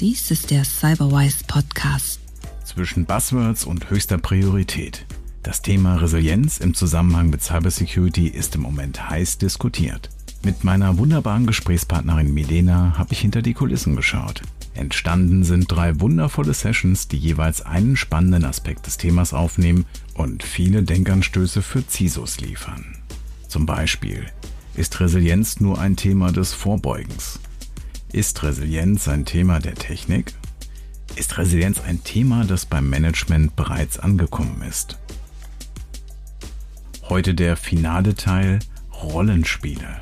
Dies ist der Cyberwise Podcast. Zwischen Buzzwords und höchster Priorität. Das Thema Resilienz im Zusammenhang mit Cybersecurity ist im Moment heiß diskutiert. Mit meiner wunderbaren Gesprächspartnerin Milena habe ich hinter die Kulissen geschaut. Entstanden sind drei wundervolle Sessions, die jeweils einen spannenden Aspekt des Themas aufnehmen und viele Denkanstöße für CISOs liefern. Zum Beispiel, ist Resilienz nur ein Thema des Vorbeugens? Ist Resilienz ein Thema der Technik? Ist Resilienz ein Thema, das beim Management bereits angekommen ist? Heute der finale Teil Rollenspiele.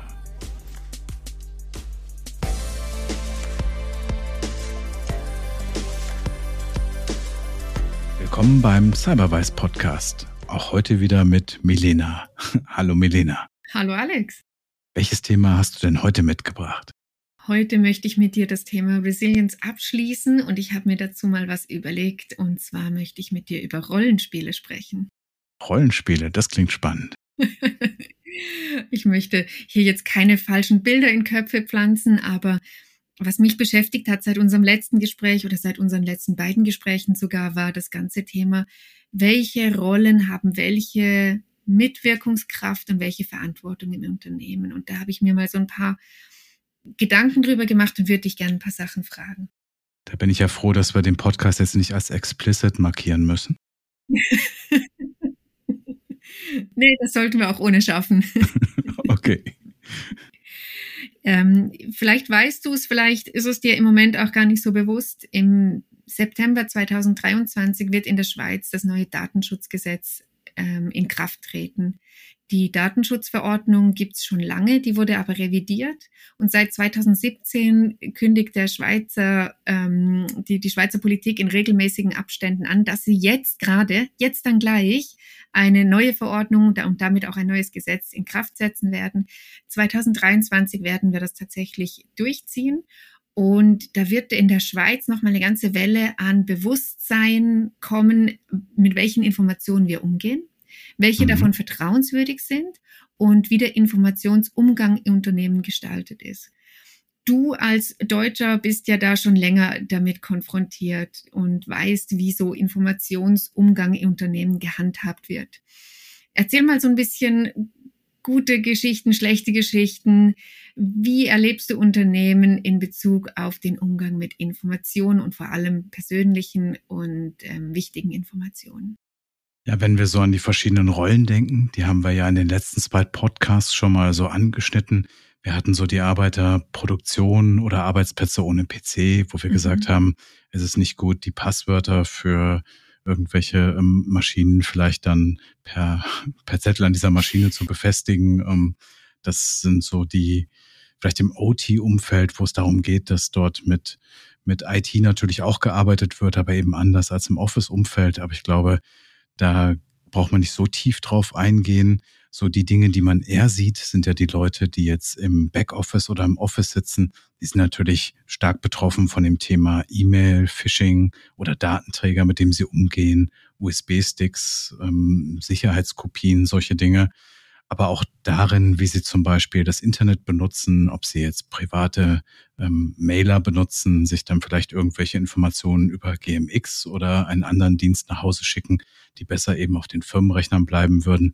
Willkommen beim Cyberwise Podcast. Auch heute wieder mit Milena. Hallo Milena. Hallo Alex. Welches Thema hast du denn heute mitgebracht? Heute möchte ich mit dir das Thema Resilience abschließen und ich habe mir dazu mal was überlegt und zwar möchte ich mit dir über Rollenspiele sprechen. Rollenspiele, das klingt spannend. ich möchte hier jetzt keine falschen Bilder in Köpfe pflanzen, aber was mich beschäftigt hat seit unserem letzten Gespräch oder seit unseren letzten beiden Gesprächen sogar, war das ganze Thema, welche Rollen haben welche Mitwirkungskraft und welche Verantwortung im Unternehmen. Und da habe ich mir mal so ein paar Gedanken drüber gemacht und würde dich gerne ein paar Sachen fragen. Da bin ich ja froh, dass wir den Podcast jetzt nicht als explicit markieren müssen. nee, das sollten wir auch ohne schaffen. okay. Ähm, vielleicht weißt du es, vielleicht ist es dir im Moment auch gar nicht so bewusst. Im September 2023 wird in der Schweiz das neue Datenschutzgesetz ähm, in Kraft treten. Die Datenschutzverordnung gibt's schon lange, die wurde aber revidiert und seit 2017 kündigt der Schweizer, ähm, die, die Schweizer Politik in regelmäßigen Abständen an, dass sie jetzt gerade, jetzt dann gleich, eine neue Verordnung und damit auch ein neues Gesetz in Kraft setzen werden. 2023 werden wir das tatsächlich durchziehen. Und da wird in der Schweiz nochmal eine ganze Welle an Bewusstsein kommen, mit welchen Informationen wir umgehen welche mhm. davon vertrauenswürdig sind und wie der Informationsumgang im Unternehmen gestaltet ist. Du als Deutscher bist ja da schon länger damit konfrontiert und weißt, wie so Informationsumgang im Unternehmen gehandhabt wird. Erzähl mal so ein bisschen gute Geschichten, schlechte Geschichten. Wie erlebst du Unternehmen in Bezug auf den Umgang mit Informationen und vor allem persönlichen und ähm, wichtigen Informationen? Ja, wenn wir so an die verschiedenen Rollen denken, die haben wir ja in den letzten zwei Podcasts schon mal so angeschnitten. Wir hatten so die Arbeiterproduktion oder Arbeitsplätze ohne PC, wo wir mhm. gesagt haben, es ist nicht gut, die Passwörter für irgendwelche ähm, Maschinen vielleicht dann per, per Zettel an dieser Maschine zu befestigen. Ähm, das sind so die, vielleicht im OT-Umfeld, wo es darum geht, dass dort mit, mit IT natürlich auch gearbeitet wird, aber eben anders als im Office-Umfeld. Aber ich glaube, da braucht man nicht so tief drauf eingehen. So die Dinge, die man eher sieht, sind ja die Leute, die jetzt im Backoffice oder im Office sitzen. Die sind natürlich stark betroffen von dem Thema E-Mail, Phishing oder Datenträger, mit dem sie umgehen, USB-Sticks, ähm, Sicherheitskopien, solche Dinge aber auch darin, wie sie zum Beispiel das Internet benutzen, ob sie jetzt private ähm, Mailer benutzen, sich dann vielleicht irgendwelche Informationen über GMX oder einen anderen Dienst nach Hause schicken, die besser eben auf den Firmenrechnern bleiben würden.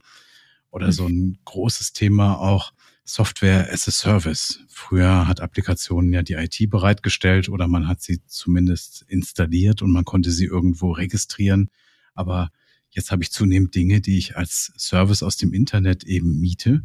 Oder so ein großes Thema auch Software as a Service. Früher hat Applikationen ja die IT bereitgestellt oder man hat sie zumindest installiert und man konnte sie irgendwo registrieren. Aber Jetzt habe ich zunehmend Dinge, die ich als Service aus dem Internet eben miete.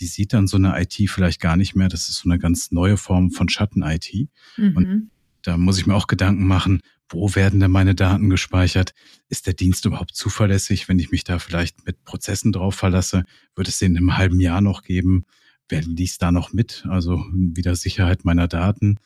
Die sieht dann so eine IT vielleicht gar nicht mehr. Das ist so eine ganz neue Form von Schatten-IT. Mhm. Und da muss ich mir auch Gedanken machen, wo werden denn meine Daten gespeichert? Ist der Dienst überhaupt zuverlässig? Wenn ich mich da vielleicht mit Prozessen drauf verlasse, wird es den im halben Jahr noch geben? Wer liest da noch mit? Also wieder Sicherheit meiner Daten.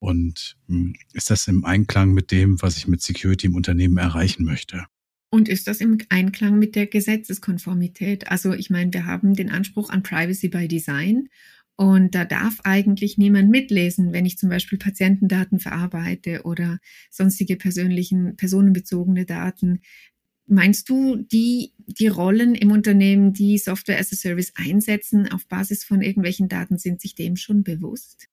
Und hm, ist das im Einklang mit dem, was ich mit Security im Unternehmen erreichen möchte? Und ist das im Einklang mit der Gesetzeskonformität? Also ich meine, wir haben den Anspruch an Privacy by Design und da darf eigentlich niemand mitlesen, wenn ich zum Beispiel Patientendaten verarbeite oder sonstige persönlichen, personenbezogene Daten. Meinst du, die, die Rollen im Unternehmen, die Software as a Service einsetzen auf Basis von irgendwelchen Daten, sind sich dem schon bewusst?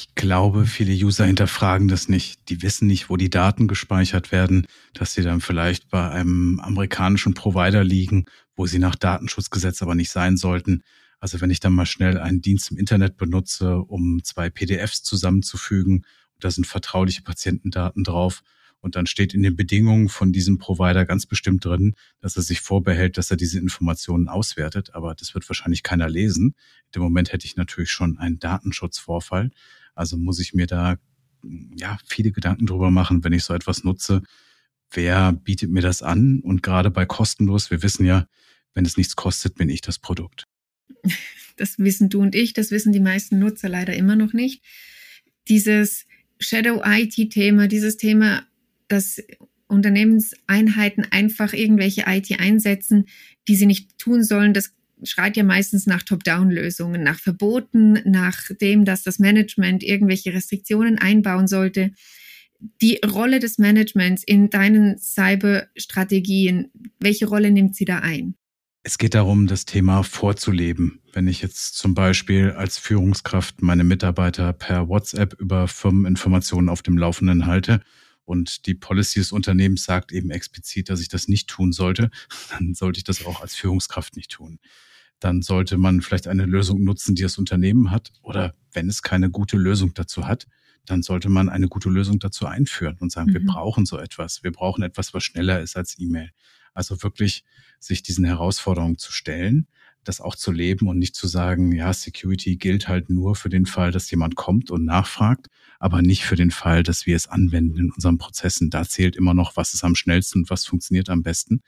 Ich glaube, viele User hinterfragen das nicht. Die wissen nicht, wo die Daten gespeichert werden, dass sie dann vielleicht bei einem amerikanischen Provider liegen, wo sie nach Datenschutzgesetz aber nicht sein sollten. Also wenn ich dann mal schnell einen Dienst im Internet benutze, um zwei PDFs zusammenzufügen, da sind vertrauliche Patientendaten drauf, und dann steht in den Bedingungen von diesem Provider ganz bestimmt drin, dass er sich vorbehält, dass er diese Informationen auswertet. Aber das wird wahrscheinlich keiner lesen. In dem Moment hätte ich natürlich schon einen Datenschutzvorfall. Also muss ich mir da ja viele Gedanken drüber machen, wenn ich so etwas nutze. Wer bietet mir das an? Und gerade bei kostenlos, wir wissen ja, wenn es nichts kostet, bin ich das Produkt. Das wissen du und ich, das wissen die meisten Nutzer leider immer noch nicht. Dieses Shadow IT-Thema, dieses Thema, dass Unternehmenseinheiten einfach irgendwelche IT einsetzen, die sie nicht tun sollen, das schreit ja meistens nach Top-Down-Lösungen, nach Verboten, nach dem, dass das Management irgendwelche Restriktionen einbauen sollte. Die Rolle des Managements in deinen Cyber-Strategien, welche Rolle nimmt sie da ein? Es geht darum, das Thema vorzuleben. Wenn ich jetzt zum Beispiel als Führungskraft meine Mitarbeiter per WhatsApp über Firmeninformationen auf dem Laufenden halte und die Policy des Unternehmens sagt eben explizit, dass ich das nicht tun sollte, dann sollte ich das auch als Führungskraft nicht tun. Dann sollte man vielleicht eine Lösung nutzen, die das Unternehmen hat. Oder wenn es keine gute Lösung dazu hat, dann sollte man eine gute Lösung dazu einführen und sagen, mhm. wir brauchen so etwas. Wir brauchen etwas, was schneller ist als E-Mail. Also wirklich sich diesen Herausforderungen zu stellen das auch zu leben und nicht zu sagen, ja, Security gilt halt nur für den Fall, dass jemand kommt und nachfragt, aber nicht für den Fall, dass wir es anwenden in unseren Prozessen. Da zählt immer noch, was ist am schnellsten und was funktioniert am besten.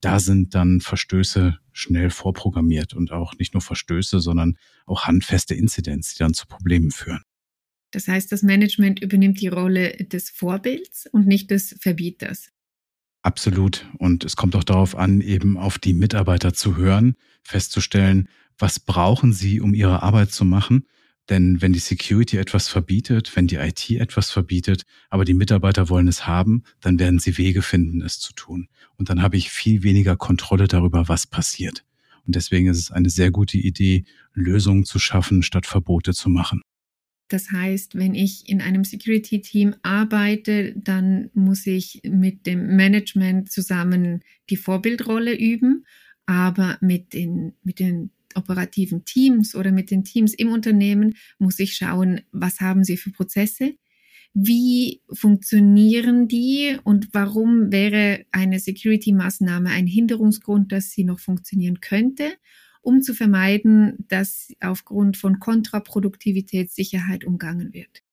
Da sind dann Verstöße schnell vorprogrammiert und auch nicht nur Verstöße, sondern auch handfeste Inzidenz, die dann zu Problemen führen. Das heißt, das Management übernimmt die Rolle des Vorbilds und nicht des Verbieters. Absolut. Und es kommt auch darauf an, eben auf die Mitarbeiter zu hören, festzustellen, was brauchen sie, um ihre Arbeit zu machen. Denn wenn die Security etwas verbietet, wenn die IT etwas verbietet, aber die Mitarbeiter wollen es haben, dann werden sie Wege finden, es zu tun. Und dann habe ich viel weniger Kontrolle darüber, was passiert. Und deswegen ist es eine sehr gute Idee, Lösungen zu schaffen, statt Verbote zu machen. Das heißt, wenn ich in einem Security-Team arbeite, dann muss ich mit dem Management zusammen die Vorbildrolle üben, aber mit den, mit den operativen Teams oder mit den Teams im Unternehmen muss ich schauen, was haben sie für Prozesse, wie funktionieren die und warum wäre eine Security-Maßnahme ein Hinderungsgrund, dass sie noch funktionieren könnte um zu vermeiden, dass aufgrund von Kontraproduktivität Sicherheit umgangen wird.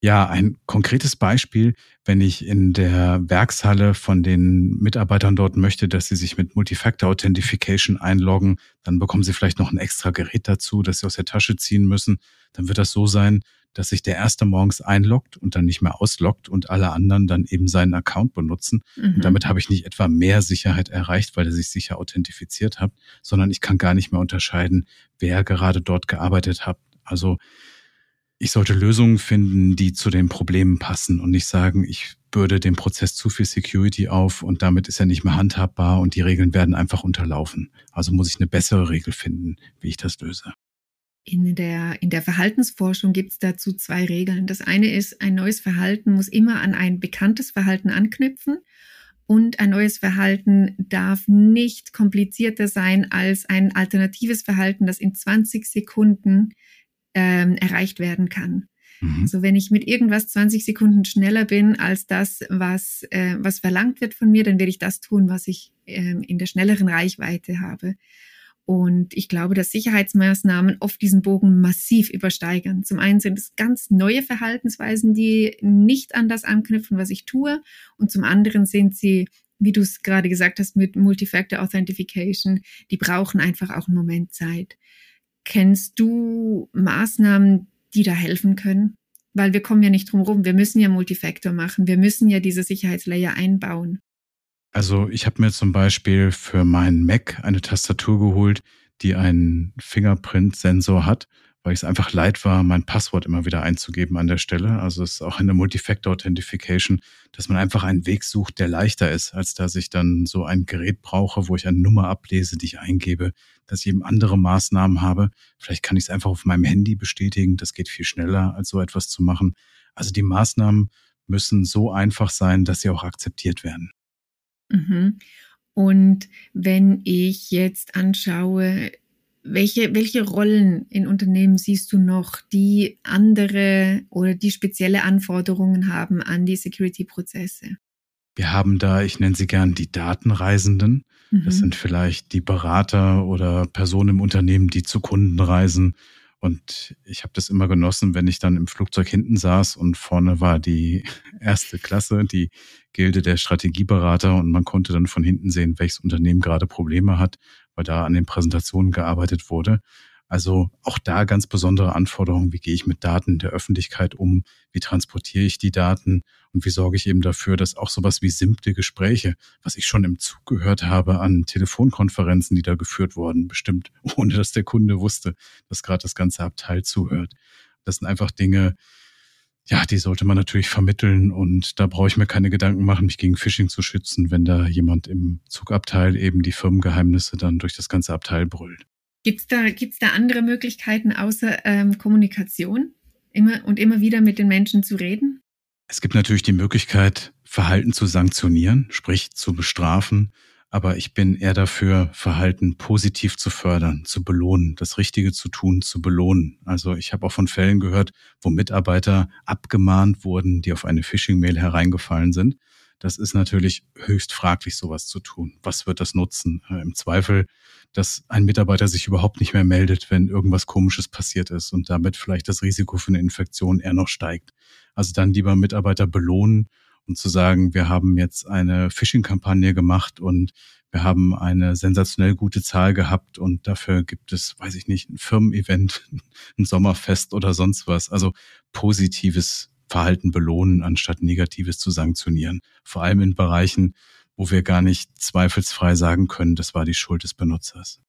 Ja, ein konkretes Beispiel, wenn ich in der Werkshalle von den Mitarbeitern dort möchte, dass sie sich mit Multifactor Authentification einloggen, dann bekommen sie vielleicht noch ein extra Gerät dazu, das sie aus der Tasche ziehen müssen. Dann wird das so sein, dass sich der erste morgens einloggt und dann nicht mehr ausloggt und alle anderen dann eben seinen Account benutzen. Mhm. Und damit habe ich nicht etwa mehr Sicherheit erreicht, weil er sich sicher authentifiziert hat, sondern ich kann gar nicht mehr unterscheiden, wer gerade dort gearbeitet hat. Also ich sollte Lösungen finden, die zu den Problemen passen und nicht sagen, ich bürde dem Prozess zu viel Security auf und damit ist er nicht mehr handhabbar und die Regeln werden einfach unterlaufen. Also muss ich eine bessere Regel finden, wie ich das löse. In der, in der Verhaltensforschung gibt es dazu zwei Regeln. Das eine ist, ein neues Verhalten muss immer an ein bekanntes Verhalten anknüpfen und ein neues Verhalten darf nicht komplizierter sein als ein alternatives Verhalten, das in 20 Sekunden ähm, erreicht werden kann. Mhm. Also wenn ich mit irgendwas 20 Sekunden schneller bin als das, was, äh, was verlangt wird von mir, dann werde ich das tun, was ich ähm, in der schnelleren Reichweite habe. Und ich glaube, dass Sicherheitsmaßnahmen oft diesen Bogen massiv übersteigern. Zum einen sind es ganz neue Verhaltensweisen, die nicht an das anknüpfen, was ich tue. Und zum anderen sind sie, wie du es gerade gesagt hast, mit Multifactor Authentification, die brauchen einfach auch einen Moment Zeit. Kennst du Maßnahmen, die da helfen können? Weil wir kommen ja nicht drum rum. Wir müssen ja Multifactor machen. Wir müssen ja diese Sicherheitslayer einbauen. Also ich habe mir zum Beispiel für meinen Mac eine Tastatur geholt, die einen Fingerprint-Sensor hat, weil ich es einfach leid war, mein Passwort immer wieder einzugeben an der Stelle. Also es ist auch eine Multifactor Authentification, dass man einfach einen Weg sucht, der leichter ist, als dass ich dann so ein Gerät brauche, wo ich eine Nummer ablese, die ich eingebe, dass ich eben andere Maßnahmen habe. Vielleicht kann ich es einfach auf meinem Handy bestätigen. Das geht viel schneller, als so etwas zu machen. Also die Maßnahmen müssen so einfach sein, dass sie auch akzeptiert werden. Mhm. Und wenn ich jetzt anschaue, welche, welche Rollen in Unternehmen siehst du noch, die andere oder die spezielle Anforderungen haben an die Security-Prozesse? Wir haben da, ich nenne sie gern die Datenreisenden. Mhm. Das sind vielleicht die Berater oder Personen im Unternehmen, die zu Kunden reisen und ich habe das immer genossen, wenn ich dann im Flugzeug hinten saß und vorne war die erste Klasse, die Gilde der Strategieberater und man konnte dann von hinten sehen, welches Unternehmen gerade Probleme hat, weil da an den Präsentationen gearbeitet wurde. Also auch da ganz besondere Anforderungen. Wie gehe ich mit Daten der Öffentlichkeit um? Wie transportiere ich die Daten? Und wie sorge ich eben dafür, dass auch sowas wie simple Gespräche, was ich schon im Zug gehört habe an Telefonkonferenzen, die da geführt wurden, bestimmt ohne dass der Kunde wusste, dass gerade das ganze Abteil zuhört. Das sind einfach Dinge, ja, die sollte man natürlich vermitteln und da brauche ich mir keine Gedanken machen, mich gegen Phishing zu schützen, wenn da jemand im Zugabteil eben die Firmengeheimnisse dann durch das ganze Abteil brüllt. Gibt es da, gibt's da andere Möglichkeiten außer ähm, Kommunikation immer und immer wieder mit den Menschen zu reden? Es gibt natürlich die Möglichkeit, Verhalten zu sanktionieren, sprich zu bestrafen. Aber ich bin eher dafür, Verhalten positiv zu fördern, zu belohnen, das Richtige zu tun, zu belohnen. Also ich habe auch von Fällen gehört, wo Mitarbeiter abgemahnt wurden, die auf eine Phishing-Mail hereingefallen sind. Das ist natürlich höchst fraglich, sowas zu tun. Was wird das nutzen? Äh, Im Zweifel dass ein Mitarbeiter sich überhaupt nicht mehr meldet, wenn irgendwas Komisches passiert ist und damit vielleicht das Risiko für eine Infektion eher noch steigt. Also dann lieber Mitarbeiter belohnen und zu sagen, wir haben jetzt eine Phishing-Kampagne gemacht und wir haben eine sensationell gute Zahl gehabt und dafür gibt es, weiß ich nicht, ein Firmen-Event, ein Sommerfest oder sonst was. Also positives Verhalten belohnen, anstatt negatives zu sanktionieren. Vor allem in Bereichen, wo wir gar nicht zweifelsfrei sagen können, das war die Schuld des Benutzers.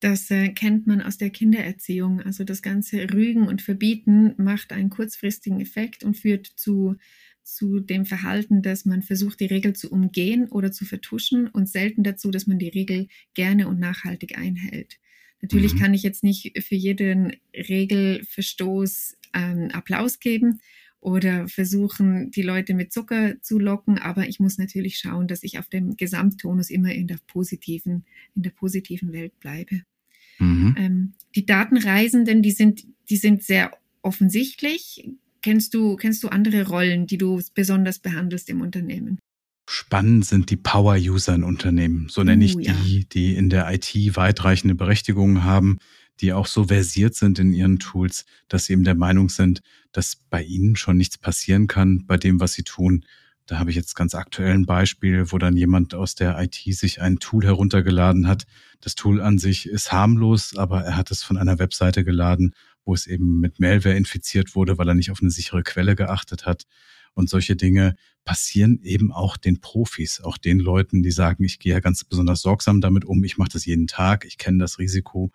Das äh, kennt man aus der Kindererziehung. Also das ganze Rügen und Verbieten macht einen kurzfristigen Effekt und führt zu, zu dem Verhalten, dass man versucht, die Regel zu umgehen oder zu vertuschen und selten dazu, dass man die Regel gerne und nachhaltig einhält. Natürlich mhm. kann ich jetzt nicht für jeden Regelverstoß ähm, Applaus geben, oder versuchen, die Leute mit Zucker zu locken. Aber ich muss natürlich schauen, dass ich auf dem Gesamttonus immer in der positiven, in der positiven Welt bleibe. Mhm. Ähm, die Datenreisenden, die sind, die sind sehr offensichtlich. Kennst du, kennst du andere Rollen, die du besonders behandelst im Unternehmen? Spannend sind die Power-User in Unternehmen. So nenne uh, ich die, ja. die in der IT weitreichende Berechtigungen haben, die auch so versiert sind in ihren Tools, dass sie eben der Meinung sind, dass bei ihnen schon nichts passieren kann bei dem, was sie tun. Da habe ich jetzt ganz aktuell ein Beispiel, wo dann jemand aus der IT sich ein Tool heruntergeladen hat. Das Tool an sich ist harmlos, aber er hat es von einer Webseite geladen, wo es eben mit Malware infiziert wurde, weil er nicht auf eine sichere Quelle geachtet hat. Und solche Dinge passieren eben auch den Profis, auch den Leuten, die sagen, ich gehe ja ganz besonders sorgsam damit um, ich mache das jeden Tag, ich kenne das Risiko.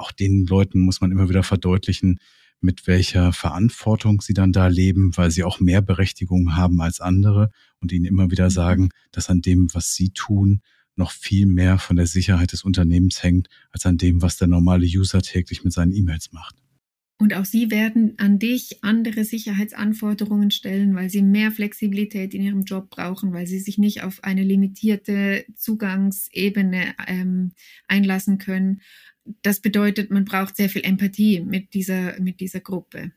Auch den Leuten muss man immer wieder verdeutlichen, mit welcher Verantwortung sie dann da leben, weil sie auch mehr Berechtigung haben als andere und ihnen immer wieder mhm. sagen, dass an dem, was sie tun, noch viel mehr von der Sicherheit des Unternehmens hängt, als an dem, was der normale User täglich mit seinen E-Mails macht. Und auch sie werden an dich andere Sicherheitsanforderungen stellen, weil sie mehr Flexibilität in ihrem Job brauchen, weil sie sich nicht auf eine limitierte Zugangsebene ähm, einlassen können das bedeutet, man braucht sehr viel Empathie mit dieser, mit dieser Gruppe.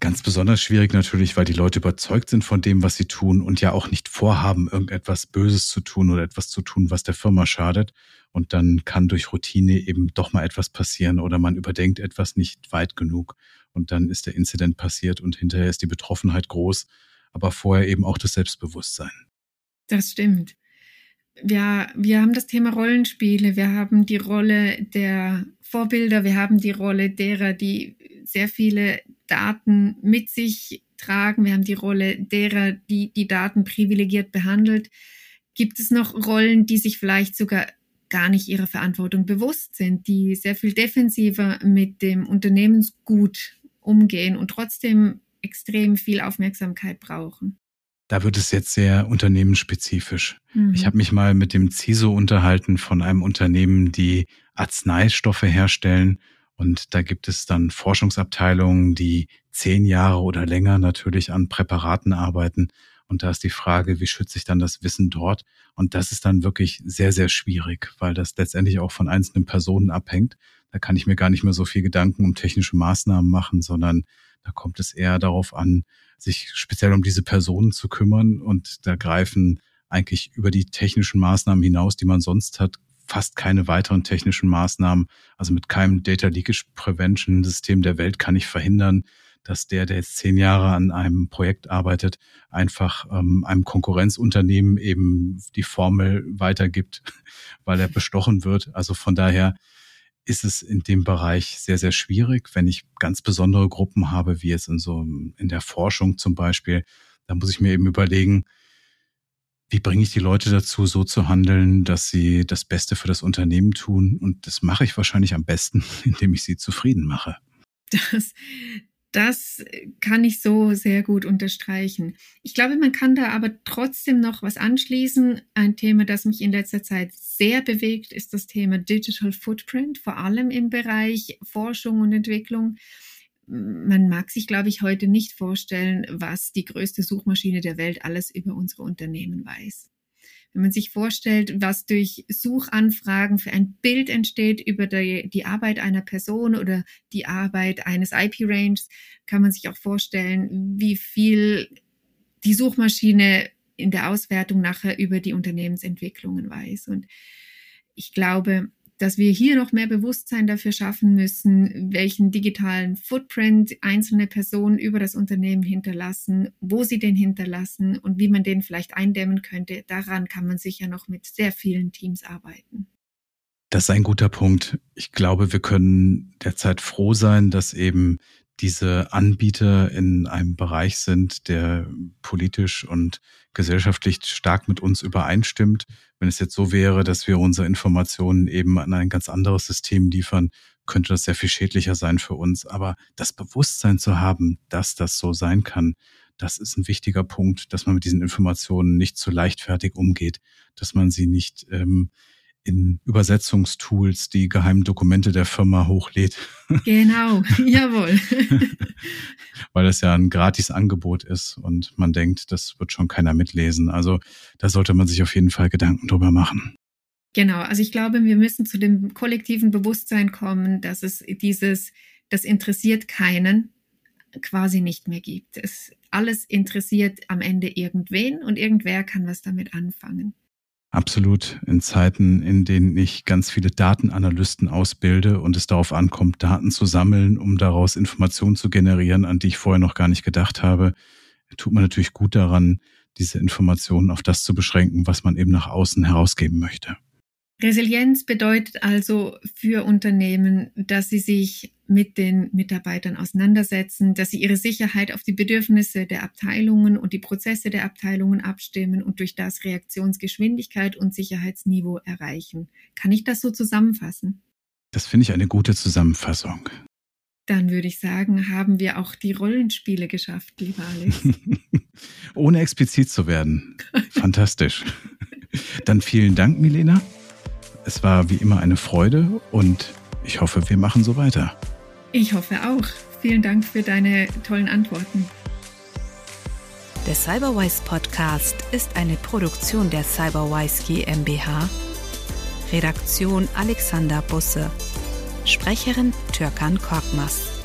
Ganz besonders schwierig natürlich, weil die Leute überzeugt sind von dem, was sie tun und ja auch nicht vorhaben, irgendetwas Böses zu tun oder etwas zu tun, was der Firma schadet. Und dann kann durch Routine eben doch mal etwas passieren oder man überdenkt etwas nicht weit genug. Und dann ist der Inzident passiert und hinterher ist die Betroffenheit groß, aber vorher eben auch das Selbstbewusstsein. Das stimmt wir, wir haben das Thema Rollenspiele, wir haben die Rolle der Vorbilder, wir haben die Rolle derer, die sehr viele Daten mit sich tragen, wir haben die Rolle derer, die die Daten privilegiert behandelt. Gibt es noch Rollen, die sich vielleicht sogar gar nicht ihrer Verantwortung bewusst sind, die sehr viel defensiver mit dem Unternehmensgut umgehen und trotzdem extrem viel Aufmerksamkeit brauchen. Da wird es jetzt sehr unternehmensspezifisch. Mhm. Ich habe mich mal mit dem CISO unterhalten von einem Unternehmen, die Arzneistoffe herstellen. Und da gibt es dann Forschungsabteilungen, die zehn Jahre oder länger natürlich an Präparaten arbeiten. Und da ist die Frage, wie schütze ich dann das Wissen dort? Und das ist dann wirklich sehr, sehr schwierig, weil das letztendlich auch von einzelnen Personen abhängt. Da kann ich mir gar nicht mehr so viel Gedanken um technische Maßnahmen machen, sondern da kommt es eher darauf an, sich speziell um diese Personen zu kümmern. Und da greifen eigentlich über die technischen Maßnahmen hinaus, die man sonst hat, fast keine weiteren technischen Maßnahmen. Also mit keinem Data Leakage Prevention System der Welt kann ich verhindern, dass der, der jetzt zehn Jahre an einem Projekt arbeitet, einfach ähm, einem Konkurrenzunternehmen eben die Formel weitergibt, weil er bestochen wird. Also von daher ist es in dem Bereich sehr, sehr schwierig. Wenn ich ganz besondere Gruppen habe, wie jetzt in so in der Forschung zum Beispiel, dann muss ich mir eben überlegen, wie bringe ich die Leute dazu, so zu handeln, dass sie das Beste für das Unternehmen tun? Und das mache ich wahrscheinlich am besten, indem ich sie zufrieden mache. Das, das kann ich so sehr gut unterstreichen. Ich glaube, man kann da aber trotzdem noch was anschließen. Ein Thema, das mich in letzter Zeit sehr bewegt, ist das Thema Digital Footprint, vor allem im Bereich Forschung und Entwicklung. Man mag sich, glaube ich, heute nicht vorstellen, was die größte Suchmaschine der Welt alles über unsere Unternehmen weiß. Wenn man sich vorstellt, was durch Suchanfragen für ein Bild entsteht über die, die Arbeit einer Person oder die Arbeit eines IP-Ranges, kann man sich auch vorstellen, wie viel die Suchmaschine in der Auswertung nachher über die Unternehmensentwicklungen weiß. Und ich glaube, dass wir hier noch mehr Bewusstsein dafür schaffen müssen, welchen digitalen Footprint einzelne Personen über das Unternehmen hinterlassen, wo sie den hinterlassen und wie man den vielleicht eindämmen könnte. Daran kann man sicher noch mit sehr vielen Teams arbeiten. Das ist ein guter Punkt. Ich glaube, wir können derzeit froh sein, dass eben diese Anbieter in einem Bereich sind, der politisch und gesellschaftlich stark mit uns übereinstimmt. Wenn es jetzt so wäre, dass wir unsere Informationen eben an ein ganz anderes System liefern, könnte das sehr viel schädlicher sein für uns. Aber das Bewusstsein zu haben, dass das so sein kann, das ist ein wichtiger Punkt, dass man mit diesen Informationen nicht zu leichtfertig umgeht, dass man sie nicht ähm, in Übersetzungstools die geheimen Dokumente der Firma hochlädt. Genau, jawohl. Weil das ja ein gratis Angebot ist und man denkt, das wird schon keiner mitlesen. Also da sollte man sich auf jeden Fall Gedanken drüber machen. Genau, also ich glaube, wir müssen zu dem kollektiven Bewusstsein kommen, dass es dieses, das interessiert keinen, quasi nicht mehr gibt. Es alles interessiert am Ende irgendwen und irgendwer kann was damit anfangen. Absolut. In Zeiten, in denen ich ganz viele Datenanalysten ausbilde und es darauf ankommt, Daten zu sammeln, um daraus Informationen zu generieren, an die ich vorher noch gar nicht gedacht habe, tut man natürlich gut daran, diese Informationen auf das zu beschränken, was man eben nach außen herausgeben möchte. Resilienz bedeutet also für Unternehmen, dass sie sich mit den Mitarbeitern auseinandersetzen, dass sie ihre Sicherheit auf die Bedürfnisse der Abteilungen und die Prozesse der Abteilungen abstimmen und durch das Reaktionsgeschwindigkeit und Sicherheitsniveau erreichen. Kann ich das so zusammenfassen? Das finde ich eine gute Zusammenfassung. Dann würde ich sagen, haben wir auch die Rollenspiele geschafft, lieber Alex. Ohne explizit zu werden. Fantastisch. Dann vielen Dank, Milena. Es war wie immer eine Freude und ich hoffe, wir machen so weiter. Ich hoffe auch. Vielen Dank für deine tollen Antworten. Der Cyberwise Podcast ist eine Produktion der Cyberwise GmbH. Redaktion Alexander Busse. Sprecherin Türkan Korkmaz.